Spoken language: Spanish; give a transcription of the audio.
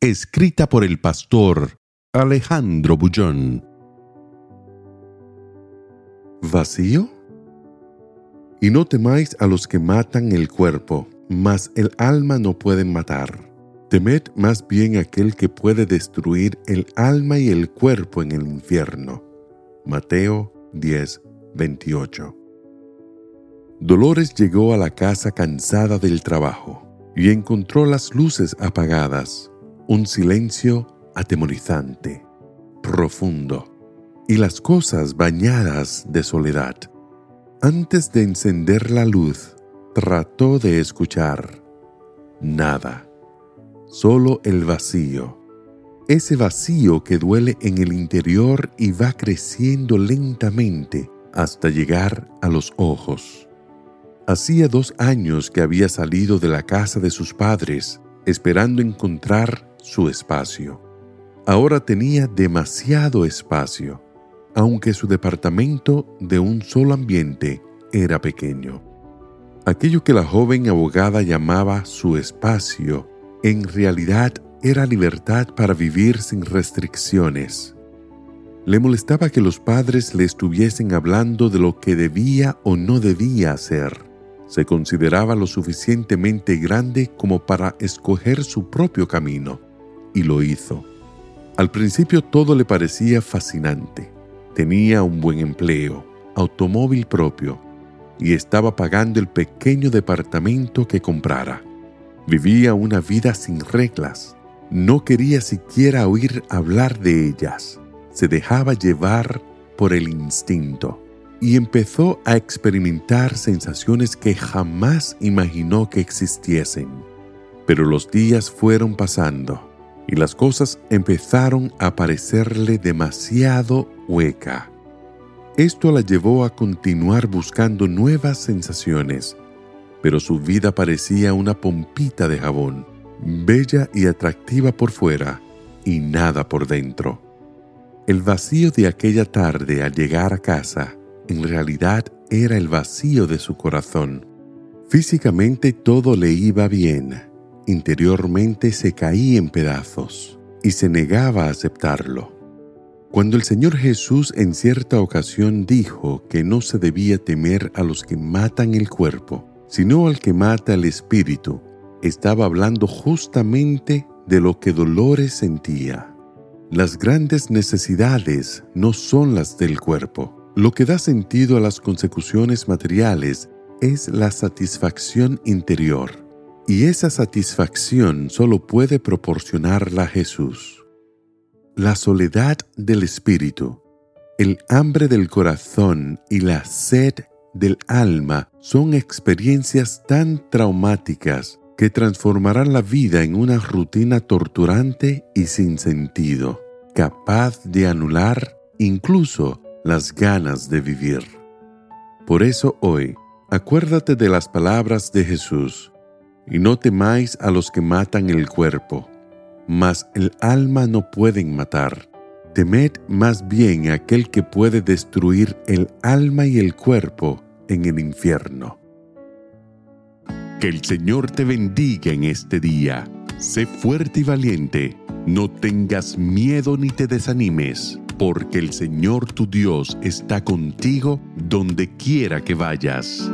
Escrita por el pastor Alejandro Bullón. ¿Vacío? Y no temáis a los que matan el cuerpo, mas el alma no pueden matar. Temed más bien aquel que puede destruir el alma y el cuerpo en el infierno. Mateo 10, 28. Dolores llegó a la casa cansada del trabajo y encontró las luces apagadas, un silencio atemorizante, profundo, y las cosas bañadas de soledad. Antes de encender la luz, trató de escuchar. Nada, solo el vacío. Ese vacío que duele en el interior y va creciendo lentamente hasta llegar a los ojos. Hacía dos años que había salido de la casa de sus padres, esperando encontrar su espacio. Ahora tenía demasiado espacio, aunque su departamento de un solo ambiente era pequeño. Aquello que la joven abogada llamaba su espacio, en realidad era libertad para vivir sin restricciones. Le molestaba que los padres le estuviesen hablando de lo que debía o no debía hacer se consideraba lo suficientemente grande como para escoger su propio camino, y lo hizo. Al principio todo le parecía fascinante. Tenía un buen empleo, automóvil propio, y estaba pagando el pequeño departamento que comprara. Vivía una vida sin reglas. No quería siquiera oír hablar de ellas. Se dejaba llevar por el instinto y empezó a experimentar sensaciones que jamás imaginó que existiesen. Pero los días fueron pasando y las cosas empezaron a parecerle demasiado hueca. Esto la llevó a continuar buscando nuevas sensaciones, pero su vida parecía una pompita de jabón, bella y atractiva por fuera y nada por dentro. El vacío de aquella tarde al llegar a casa en realidad era el vacío de su corazón. Físicamente todo le iba bien, interiormente se caía en pedazos y se negaba a aceptarlo. Cuando el Señor Jesús en cierta ocasión dijo que no se debía temer a los que matan el cuerpo, sino al que mata el espíritu, estaba hablando justamente de lo que Dolores sentía. Las grandes necesidades no son las del cuerpo, lo que da sentido a las consecuciones materiales es la satisfacción interior, y esa satisfacción solo puede proporcionarla Jesús. La soledad del espíritu, el hambre del corazón y la sed del alma son experiencias tan traumáticas que transformarán la vida en una rutina torturante y sin sentido, capaz de anular incluso las ganas de vivir. Por eso hoy, acuérdate de las palabras de Jesús, y no temáis a los que matan el cuerpo, mas el alma no pueden matar. Temed más bien a aquel que puede destruir el alma y el cuerpo en el infierno. Que el Señor te bendiga en este día. Sé fuerte y valiente. No tengas miedo ni te desanimes porque el Señor tu Dios está contigo donde quiera que vayas.